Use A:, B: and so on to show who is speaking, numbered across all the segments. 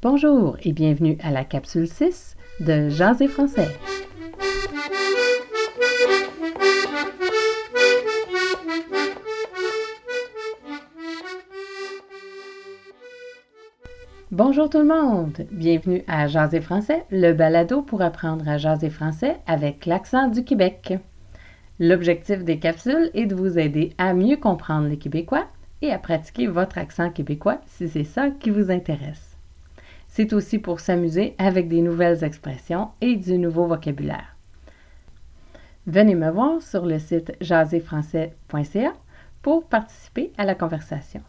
A: Bonjour et bienvenue à la capsule 6 de Jazz et français. Bonjour tout le monde! Bienvenue à Jaser français, le balado pour apprendre à jaser français avec l'accent du Québec. L'objectif des capsules est de vous aider à mieux comprendre les Québécois et à pratiquer votre accent québécois si c'est ça qui vous intéresse. C'est aussi pour s'amuser avec des nouvelles expressions et du nouveau vocabulaire. Venez me voir sur le site jaserfrançais.ca pour participer à la conversation.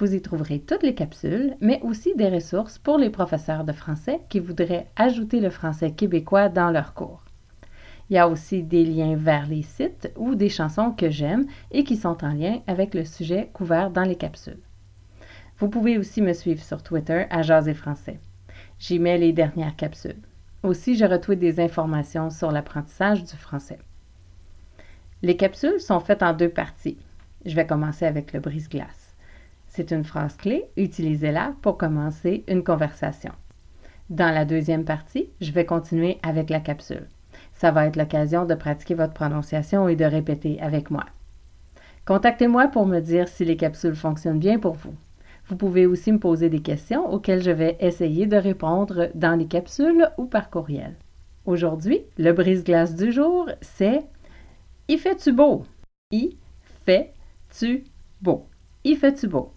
A: Vous y trouverez toutes les capsules, mais aussi des ressources pour les professeurs de français qui voudraient ajouter le français québécois dans leurs cours. Il y a aussi des liens vers les sites ou des chansons que j'aime et qui sont en lien avec le sujet couvert dans les capsules. Vous pouvez aussi me suivre sur Twitter à Jaser Français. J'y mets les dernières capsules. Aussi, je retweet des informations sur l'apprentissage du français. Les capsules sont faites en deux parties. Je vais commencer avec le brise-glace. C'est une phrase clé, utilisez-la pour commencer une conversation. Dans la deuxième partie, je vais continuer avec la capsule. Ça va être l'occasion de pratiquer votre prononciation et de répéter avec moi. Contactez-moi pour me dire si les capsules fonctionnent bien pour vous. Vous pouvez aussi me poser des questions auxquelles je vais essayer de répondre dans les capsules ou par courriel. Aujourd'hui, le brise-glace du jour, c'est Y fait-tu beau? Y fait-tu beau? Y fait-tu beau?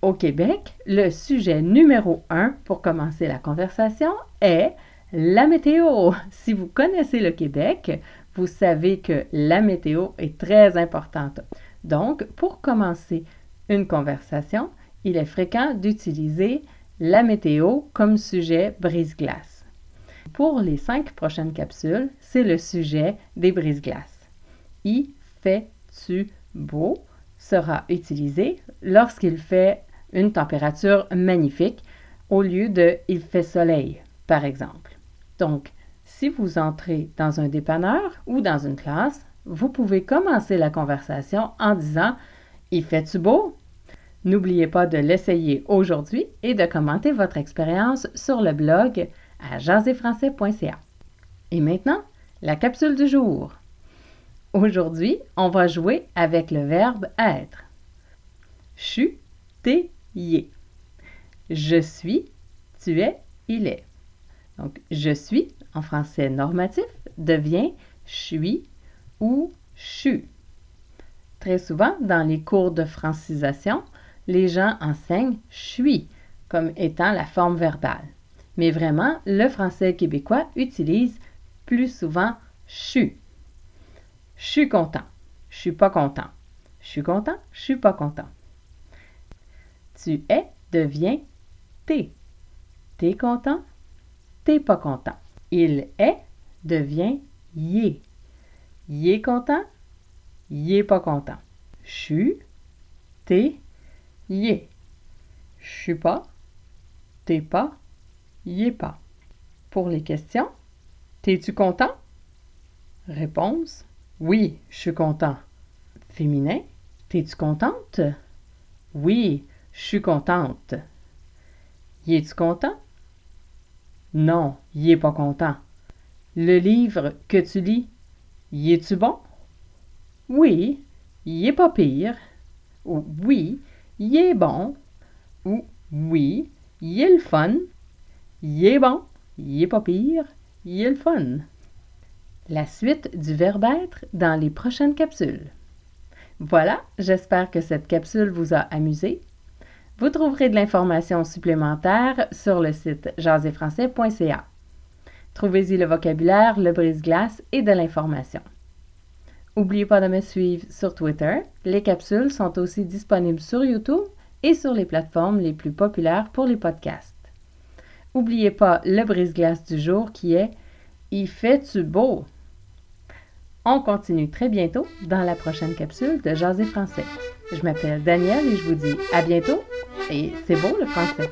A: Au Québec, le sujet numéro un pour commencer la conversation est la météo. Si vous connaissez le Québec, vous savez que la météo est très importante. Donc, pour commencer une conversation, il est fréquent d'utiliser la météo comme sujet brise-glace. Pour les cinq prochaines capsules, c'est le sujet des brise-glaces. Y fait-tu beau? sera utilisé lorsqu'il fait une température magnifique au lieu de il fait soleil, par exemple. Donc, si vous entrez dans un dépanneur ou dans une classe, vous pouvez commencer la conversation en disant Il fait-tu beau? N'oubliez pas de l'essayer aujourd'hui et de commenter votre expérience sur le blog à jaséfrançais.ca. Et maintenant, la capsule du jour. Aujourd'hui, on va jouer avec le verbe être. Chu, t'es, yé. Je suis, tu es, il est. Donc, je suis, en français normatif, devient suis ou chu. Très souvent, dans les cours de francisation, les gens enseignent suis comme étant la forme verbale. Mais vraiment, le français québécois utilise plus souvent chu. Je suis content. Je suis pas content. Je suis content. Je suis pas content. Tu es devient t'es. T'es content. T'es pas content. Il est devient y est. est content. Y est pas content. Je suis, t'es, je suis pas, t'es pas, y pas. Pour les questions, t'es-tu content? Réponse Oui, je suis content. Féminin, t'es-tu contente? Oui, je suis contente. Y es-tu content? Non, y est pas content. Le livre que tu lis, y es-tu bon? Oui, y est pas pire. oui, il est bon ou oui, il est le fun, il est bon, il pas pire, il fun. La suite du verbe être dans les prochaines capsules. Voilà, j'espère que cette capsule vous a amusé. Vous trouverez de l'information supplémentaire sur le site jaséfrançais.ca. Trouvez-y le vocabulaire, le brise-glace et de l'information. N'oubliez pas de me suivre sur Twitter. Les capsules sont aussi disponibles sur YouTube et sur les plateformes les plus populaires pour les podcasts. N'oubliez pas le brise-glace du jour qui est Y fait-tu beau? On continue très bientôt dans la prochaine capsule de Jaser français. Je m'appelle Danielle et je vous dis à bientôt et c'est beau le français.